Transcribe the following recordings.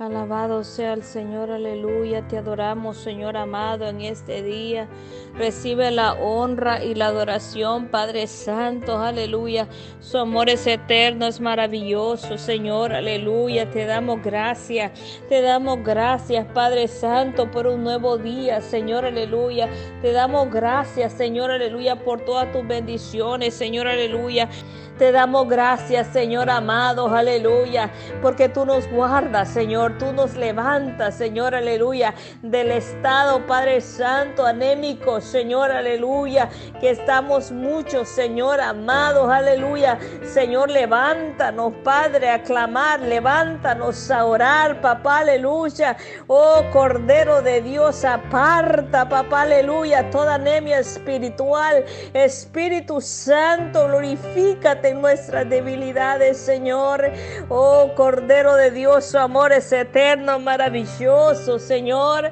Alabado sea el Señor, aleluya. Te adoramos, Señor amado, en este día. Recibe la honra y la adoración, Padre Santo, aleluya. Su amor es eterno, es maravilloso, Señor, aleluya. Te damos gracias, te damos gracias, Padre Santo, por un nuevo día, Señor, aleluya. Te damos gracias, Señor, aleluya, por todas tus bendiciones, Señor, aleluya. Te damos gracias, Señor amado, aleluya, porque tú nos guardas, Señor, tú nos levantas, Señor, aleluya, del estado, Padre Santo, anémico, Señor, aleluya, que estamos muchos, Señor amado, aleluya. Señor, levántanos, Padre, a clamar, levántanos a orar, papá, aleluya. Oh, Cordero de Dios, aparta, papá, aleluya, toda anemia espiritual, Espíritu Santo, glorifícate nuestras debilidades, Señor. Oh Cordero de Dios, su amor es eterno, maravilloso, Señor.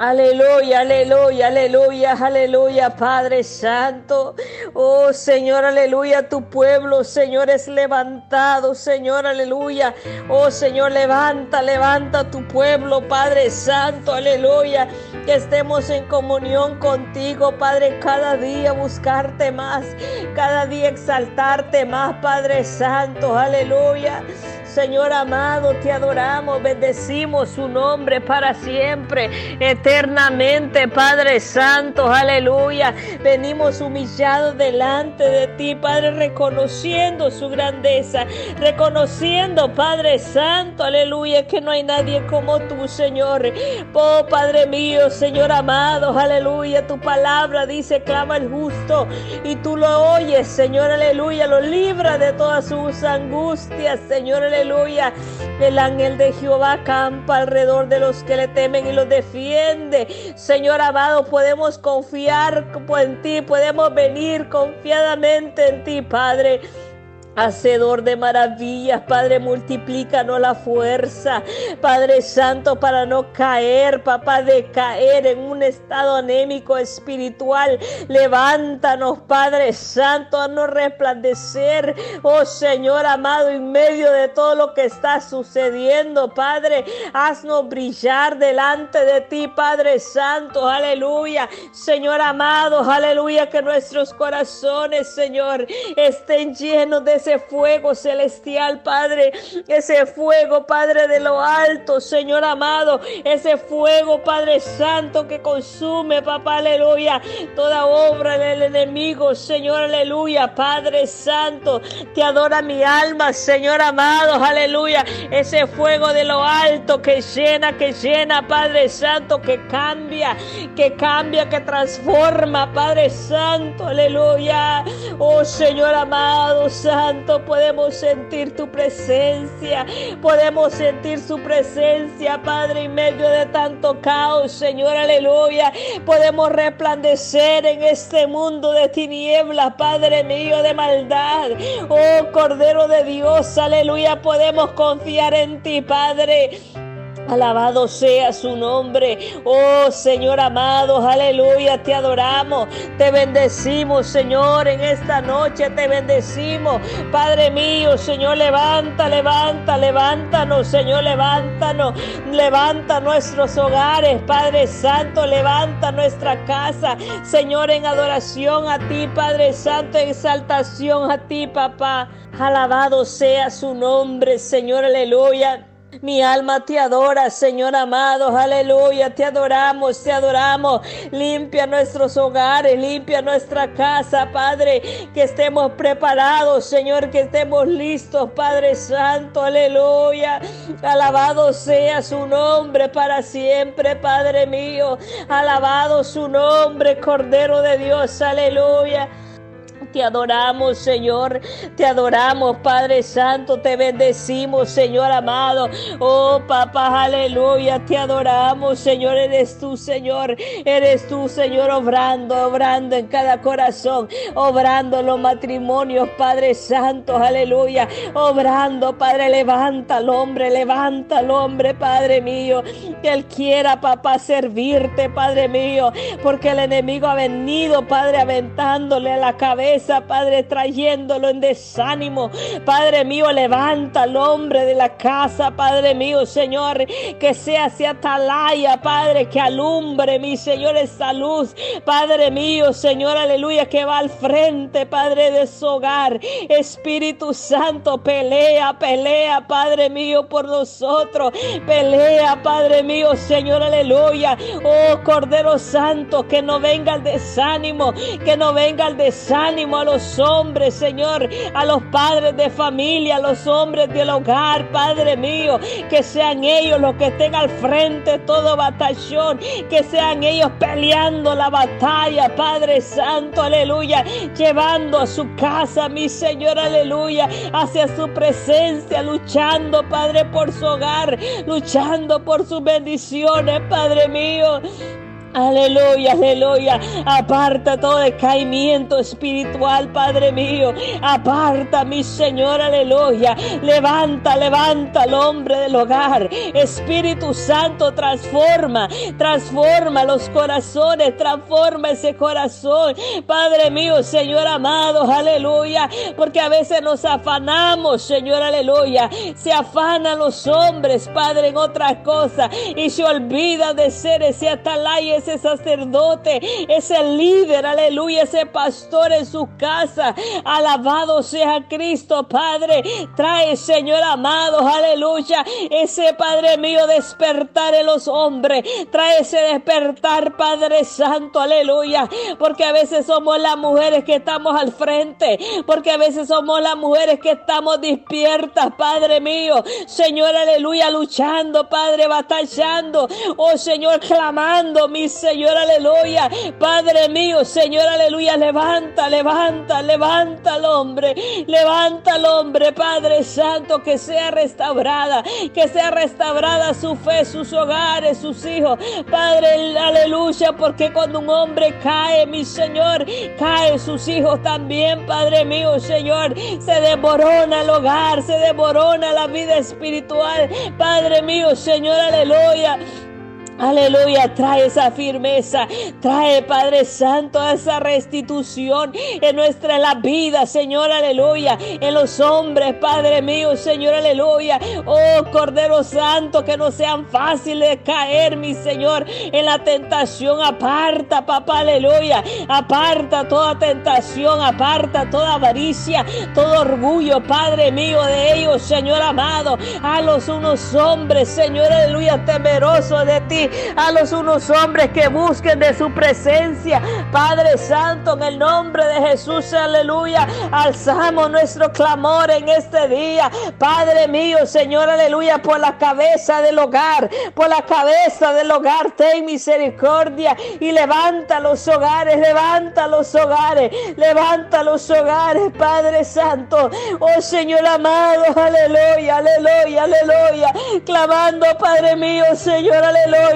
Aleluya, aleluya, aleluya, aleluya, Padre Santo. Oh Señor, aleluya, tu pueblo, Señor, es levantado, Señor, aleluya. Oh Señor, levanta, levanta tu pueblo, Padre Santo, aleluya. Que estemos en comunión contigo, Padre, cada día buscarte más, cada día exaltarte más, Padre Santo, aleluya. Señor amado, te adoramos, bendecimos su nombre para siempre, eternamente, Padre Santo, aleluya. Venimos humillados delante de ti, Padre, reconociendo su grandeza, reconociendo, Padre Santo, aleluya, que no hay nadie como tú, Señor. Oh, Padre mío, Señor amado, aleluya, tu palabra dice, clama el justo y tú lo oyes, Señor, aleluya, lo libra de todas sus angustias, Señor, aleluya aleluya. El ángel de Jehová campa alrededor de los que le temen y los defiende. Señor amado, podemos confiar en ti, podemos venir confiadamente en ti, Padre. Hacedor de maravillas, Padre, multiplícanos la fuerza, Padre Santo, para no caer, papá, de caer en un estado anémico espiritual. Levántanos, Padre Santo, a no resplandecer, oh Señor amado, en medio de todo lo que está sucediendo, Padre. Haznos brillar delante de ti, Padre Santo, aleluya. Señor amado, aleluya, que nuestros corazones, Señor, estén llenos de ese fuego celestial, Padre, ese fuego, Padre, de lo alto, Señor amado, ese fuego, Padre Santo, que consume, papá, aleluya, toda obra del enemigo, Señor, aleluya, Padre Santo, te adora mi alma, Señor amado, aleluya, ese fuego de lo alto que llena, que llena, Padre Santo, que cambia, que cambia, que transforma, Padre Santo, aleluya, oh Señor amado, Santo, podemos sentir tu presencia, podemos sentir su presencia, Padre, en medio de tanto caos, Señor, aleluya. Podemos resplandecer en este mundo de tinieblas, Padre mío, de maldad. Oh, Cordero de Dios, aleluya, podemos confiar en ti, Padre. Alabado sea su nombre. Oh Señor amado, aleluya, te adoramos, te bendecimos, Señor, en esta noche te bendecimos. Padre mío, Señor, levanta, levanta, levántanos, Señor, levántanos. Levanta nuestros hogares, Padre Santo, levanta nuestra casa, Señor, en adoración a ti, Padre Santo, en exaltación a ti, papá. Alabado sea su nombre, Señor, aleluya. Mi alma te adora, Señor amado, aleluya, te adoramos, te adoramos. Limpia nuestros hogares, limpia nuestra casa, Padre, que estemos preparados, Señor, que estemos listos, Padre Santo, aleluya. Alabado sea su nombre para siempre, Padre mío. Alabado su nombre, Cordero de Dios, aleluya. Te adoramos, Señor. Te adoramos, Padre Santo. Te bendecimos, Señor amado. Oh, papá, aleluya. Te adoramos, Señor. Eres tú, Señor. Eres tú, Señor, obrando, obrando en cada corazón. Obrando los matrimonios, Padre Santo. Aleluya. Obrando, Padre. Levanta al hombre. Levanta al hombre, Padre mío. Que Él quiera, papá, servirte, Padre mío. Porque el enemigo ha venido, Padre, aventándole a la cabeza Padre, trayéndolo en desánimo. Padre mío, levanta al hombre de la casa, Padre mío, Señor, que sea hacia atalaya, Padre, que alumbre, mi Señor, esa luz. Padre mío, Señor, aleluya, que va al frente, Padre, de su hogar. Espíritu Santo, pelea, pelea, Padre mío, por nosotros. Pelea, Padre mío, Señor, aleluya. Oh, Cordero Santo, que no venga el desánimo, que no venga el desánimo a los hombres, Señor, a los padres de familia, a los hombres del hogar, Padre mío, que sean ellos los que estén al frente de todo batallón, que sean ellos peleando la batalla, Padre Santo, aleluya, llevando a su casa, mi Señor, aleluya, hacia su presencia, luchando, Padre, por su hogar, luchando por sus bendiciones, Padre mío. Aleluya, aleluya. Aparta todo decaimiento espiritual, Padre mío. Aparta, mi Señor, aleluya. Levanta, levanta al hombre del hogar. Espíritu Santo, transforma, transforma los corazones, transforma ese corazón. Padre mío, Señor amado, aleluya. Porque a veces nos afanamos, Señor, aleluya. Se afanan los hombres, Padre, en otras cosas y se olvida de ser ese atalaya ese sacerdote, ese líder, aleluya, ese pastor en su casa. Alabado sea Cristo, Padre. Trae, Señor amado, aleluya, ese Padre mío despertar en los hombres. Trae ese despertar, Padre Santo, aleluya. Porque a veces somos las mujeres que estamos al frente. Porque a veces somos las mujeres que estamos despiertas, Padre mío. Señor, aleluya, luchando, Padre, batallando. Oh Señor, clamando, mi Señor, aleluya. Padre mío, Señor, aleluya. Levanta, levanta, levanta al hombre. Levanta al hombre, Padre Santo, que sea restaurada. Que sea restaurada su fe, sus hogares, sus hijos. Padre, aleluya, porque cuando un hombre cae, mi Señor, cae sus hijos también, Padre mío, Señor. Se devorona el hogar, se devorona la vida espiritual. Padre mío, Señor, aleluya. Aleluya, trae esa firmeza, trae Padre Santo esa restitución en nuestra la vida, Señor, aleluya, en los hombres, Padre mío, Señor, aleluya. Oh Cordero Santo, que no sean fáciles de caer, mi Señor, en la tentación. Aparta, papá, aleluya. Aparta toda tentación, aparta toda avaricia, todo orgullo, Padre mío, de ellos, Señor amado. A los unos hombres, Señor, aleluya, temerosos de ti a los unos hombres que busquen de su presencia. Padre Santo, en el nombre de Jesús, aleluya, alzamos nuestro clamor en este día. Padre mío, Señor, aleluya, por la cabeza del hogar, por la cabeza del hogar, ten misericordia y levanta los hogares, levanta los hogares, levanta los hogares, Padre Santo. Oh Señor amado, aleluya, aleluya, aleluya, clamando, Padre mío, Señor, aleluya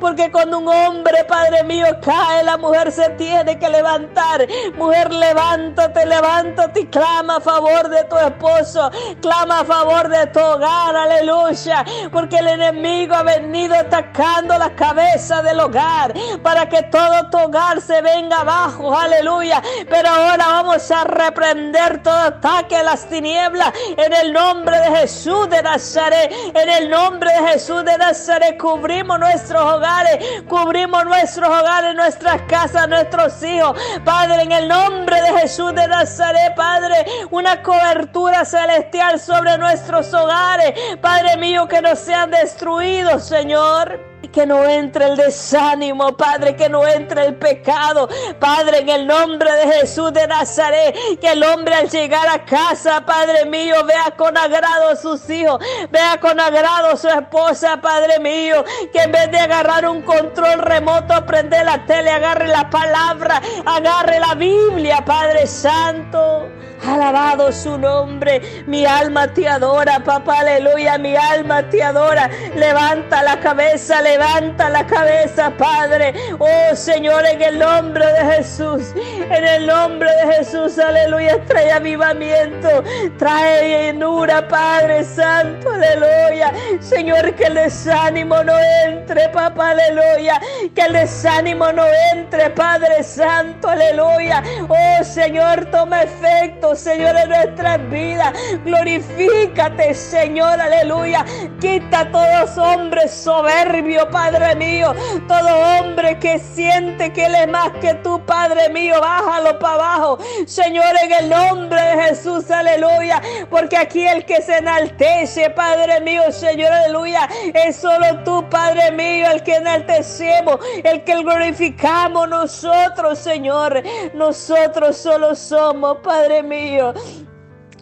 porque cuando un hombre, Padre mío, cae, la mujer se tiene que levantar. Mujer, levántate, levántate y clama a favor de tu esposo. Clama a favor de tu hogar, aleluya. Porque el enemigo ha venido atacando la cabeza del hogar para que todo tu hogar se venga abajo, aleluya. Pero ahora vamos a reprender todo ataque a las tinieblas en el nombre de Jesús de Nazaret. En el nombre de Jesús de Nazaret cubrimos nuestra hogares, cubrimos nuestros hogares, nuestras casas, nuestros hijos. Padre, en el nombre de Jesús de Nazaret, Padre, una cobertura celestial sobre nuestros hogares. Padre mío, que no sean destruidos, Señor. Que no entre el desánimo, Padre, que no entre el pecado. Padre, en el nombre de Jesús de Nazaret, que el hombre al llegar a casa, Padre mío, vea con agrado a sus hijos, vea con agrado a su esposa, Padre mío, que en vez de agarrar un control remoto, prende la tele, agarre la palabra, agarre la Biblia, Padre Santo. Alabado su nombre. Mi alma te adora, papá, aleluya. Mi alma te adora. Levanta la cabeza, levanta la cabeza, Padre. Oh Señor, en el nombre de Jesús, en el nombre de Jesús, aleluya, trae avivamiento, trae llenura, Padre Santo, aleluya. Señor, que el desánimo no entre, papá, aleluya. Que el desánimo no entre, Padre Santo, aleluya. Oh Señor, toma efecto, Señor, en nuestras vidas. Glorifícate, Señor, aleluya. Quita todos hombres soberbios, Padre mío. Todo hombre que siente que Él es más que tú, Padre mío. Bájalo para abajo. Señor, en el nombre de Jesús, aleluya. Porque aquí el que se enaltece, Padre mío, Señor, aleluya. Es solo tú, Padre mío, el que enaltecemos, el que glorificamos nosotros, Señor. Nosotros solo somos, Padre mío. frio.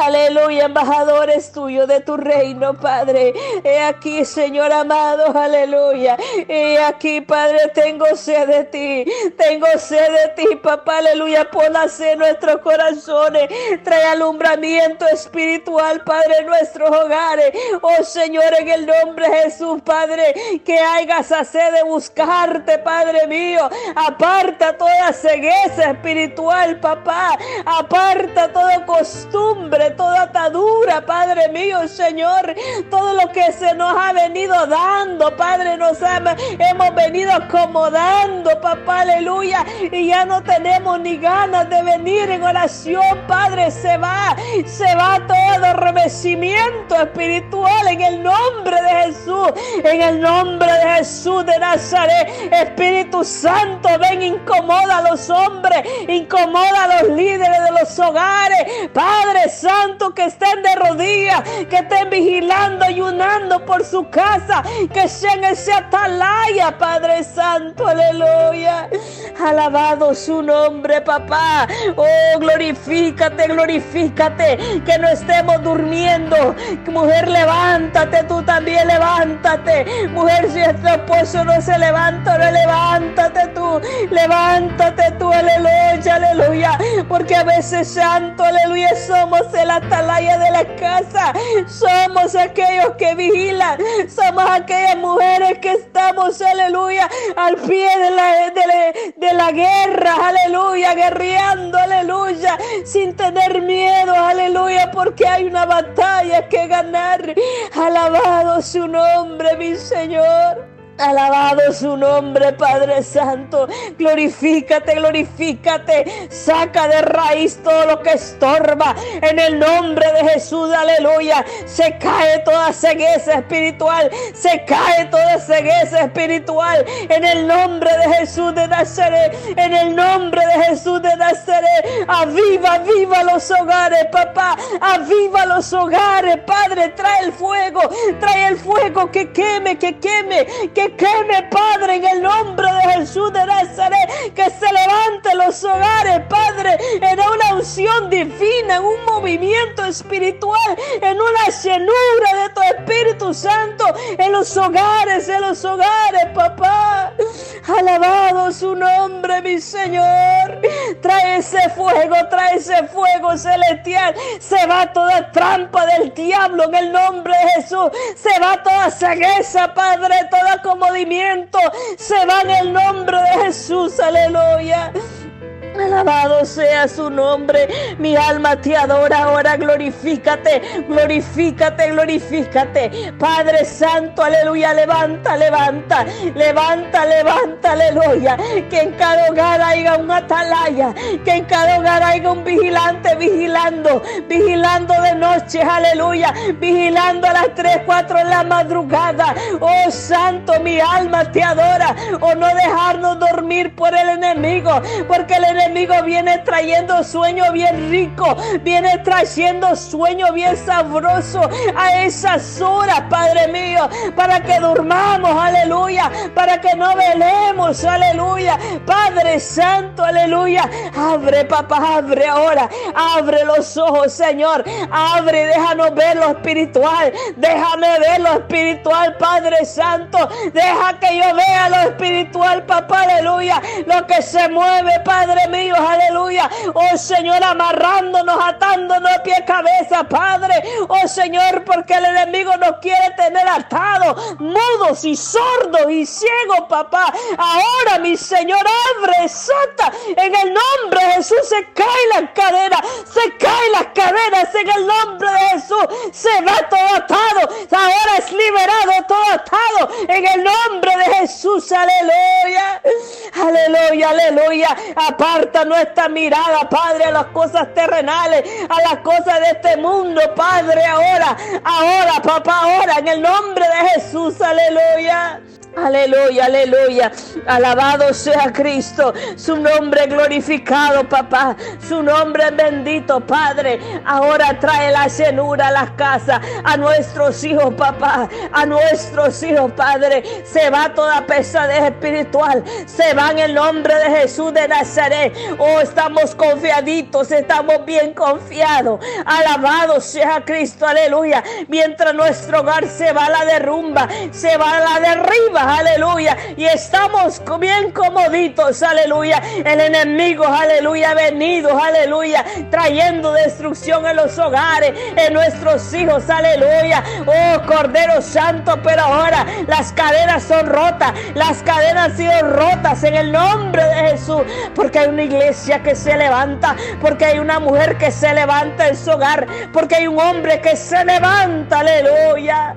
Aleluya, embajadores tuyos de tu reino, Padre. He aquí, Señor amado, aleluya. He aquí, Padre, tengo sed de ti. Tengo sed de ti, papá, aleluya. Pon en nuestros corazones. Trae alumbramiento espiritual, Padre, en nuestros hogares. Oh Señor, en el nombre de Jesús, Padre, que hagas sed de buscarte, Padre mío. Aparta toda cegueza espiritual, papá. Aparta toda costumbre toda atadura, Padre mío, Señor, todo lo que se nos ha venido dando, Padre, nos hemos venido acomodando, papá, aleluya, y ya no tenemos ni ganas de venir en oración, Padre, se va, se va todo revestimiento espiritual en el nombre de Jesús, en el nombre de Jesús de Nazaret, Espíritu Santo, ven, incomoda a los hombres, incomoda a los líderes de los hogares, Padre Santo, que estén de rodillas, que estén vigilando, ayunando por su casa, que sean ese atalaya, Padre Santo, aleluya. Alabado su nombre, papá. Oh, glorifícate, glorifícate, que no estemos durmiendo. Mujer, levántate, tú también levántate. Mujer, si tu esposo no se levanta, no levántate tú, levántate tú, aleluya, aleluya. Porque a veces, santo, aleluya, somos el la atalaya de la casa. Somos aquellos que vigilan. Somos aquellas mujeres que estamos, aleluya, al pie de la, de la, guerra, aleluya, guerreando, aleluya, sin tener miedo, aleluya, porque hay una batalla que ganar. Alabado su nombre, mi Señor. Alabado su nombre, Padre Santo. Glorifícate, glorifícate. Saca de raíz todo lo que estorba. En el nombre de Jesús, aleluya. Se cae toda cegueza espiritual. Se cae toda cegueza espiritual. En el nombre de Jesús de Nazaret. En el nombre de Jesús de Nazaret. Aviva, aviva los hogares, papá. Aviva los hogares, Padre. Trae el fuego. Trae el fuego que queme, que queme, que queme, Padre, en el nombre de Jesús de Nazaret, que se levante los hogares, Padre, en una unción divina, en un movimiento espiritual, en una llenura de tu Espíritu Santo, en los hogares, en los hogares, papá. Alabado su nombre, mi Señor. Trae ese fuego, trae ese fuego celestial. Se va toda trampa del diablo en el nombre de Jesús. Se va toda cegueza, Padre, toda comodimiento. Se va en el nombre de Jesús. Aleluya. Alabado sea su nombre. Mi alma te adora ahora. Glorifícate, glorifícate, glorifícate. Padre Santo, aleluya. Levanta, levanta, levanta, levanta, aleluya. Que en cada hogar haya un atalaya. Que en cada hogar haya un vigilante vigilando, vigilando de noche, aleluya. Vigilando a las 3, 4 en la madrugada. Oh Santo, mi alma te adora. O no dejarnos dormir por el enemigo. Porque el enemigo enemigo viene trayendo sueño bien rico, viene trayendo sueño bien sabroso a esas horas, Padre mío, para que durmamos, aleluya, para que no velemos, aleluya. Padre Santo, aleluya. Abre, papá, abre ahora, abre los ojos, Señor, abre, déjanos ver lo espiritual, déjame ver lo espiritual, Padre Santo, deja que yo vea lo espiritual, papá, aleluya, lo que se mueve, Padre mío míos, aleluya. Oh Señor, amarrándonos, atándonos a pie cabeza, Padre. Oh Señor, porque el enemigo nos quiere tener atados, mudos y sordos y ciegos, papá. Ahora, mi Señor, abre, sota. En el nombre de Jesús se cae la cadena, se cae las cadenas en el nombre de Jesús. Se va todo atado. Ahora es liberado todo atado en el nombre de Jesús. Aleluya. Aleluya, aleluya. Aparta nuestra mirada, Padre, a las cosas terrenales, a las cosas de este mundo, Padre, ahora, ahora, papá, ahora, en el nombre de Jesús. Aleluya. Aleluya, aleluya. Alabado sea Cristo. Su nombre glorificado, papá. Su nombre bendito, Padre. Ahora trae la llenura a las casas. A nuestros hijos, papá. A nuestros hijos, Padre. Se va toda pesadez espiritual. Se va en el nombre de Jesús de Nazaret. Oh, estamos confiaditos. Estamos bien confiados. Alabado sea Cristo. Aleluya. Mientras nuestro hogar se va a la derrumba. Se va a la derriba aleluya. Y estamos bien comoditos, aleluya. El enemigo, aleluya, venido, aleluya, trayendo destrucción en los hogares, en nuestros hijos, aleluya. Oh Cordero Santo, pero ahora las cadenas son rotas, las cadenas han sido rotas en el nombre de Jesús, porque hay una iglesia que se levanta, porque hay una mujer que se levanta en su hogar, porque hay un hombre que se levanta, aleluya.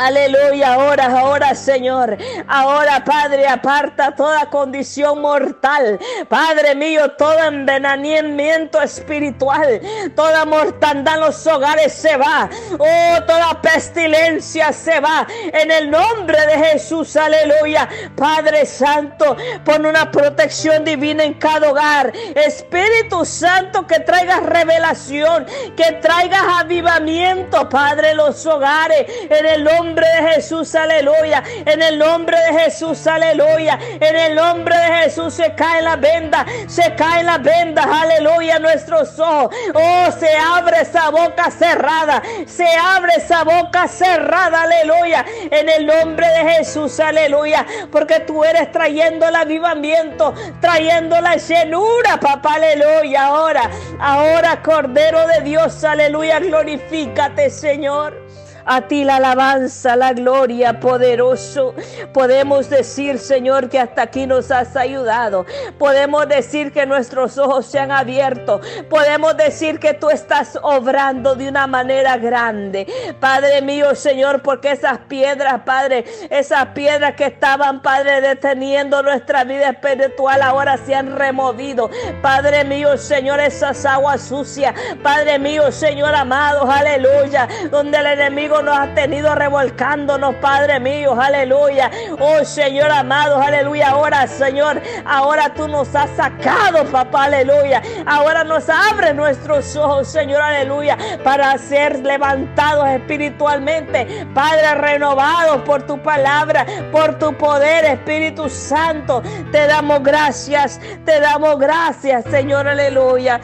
Aleluya, ahora, ahora Señor, ahora Padre, aparta toda condición mortal, Padre mío, todo envenenamiento espiritual, toda mortandad en los hogares se va, oh, toda pestilencia se va, en el nombre de Jesús, aleluya, Padre Santo, pon una protección divina en cada hogar, Espíritu Santo, que traigas revelación, que traigas avivamiento, Padre, en los hogares, en el nombre nombre de Jesús, aleluya. En el nombre de Jesús, aleluya. En el nombre de Jesús se cae la venda, se cae la venda, aleluya, nuestros ojos. Oh, se abre esa boca cerrada, se abre esa boca cerrada, aleluya. En el nombre de Jesús, aleluya. Porque tú eres trayendo el avivamiento, trayendo la llenura, papá, aleluya. Ahora, ahora, Cordero de Dios, aleluya, glorifícate, Señor. A ti la alabanza, la gloria, poderoso. Podemos decir, Señor, que hasta aquí nos has ayudado. Podemos decir que nuestros ojos se han abierto. Podemos decir que tú estás obrando de una manera grande. Padre mío, Señor, porque esas piedras, Padre, esas piedras que estaban, Padre, deteniendo nuestra vida espiritual, ahora se han removido. Padre mío, Señor, esas aguas sucias. Padre mío, Señor amado, aleluya. Donde el nos ha tenido revolcándonos, Padre mío, aleluya. Oh Señor amado, aleluya. Ahora, Señor, ahora tú nos has sacado, papá, aleluya. Ahora nos abre nuestros ojos, Señor, aleluya, para ser levantados espiritualmente, Padre, renovados por tu palabra, por tu poder, Espíritu Santo. Te damos gracias, te damos gracias, Señor, aleluya.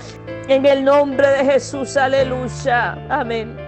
En el nombre de Jesús, aleluya. Amén.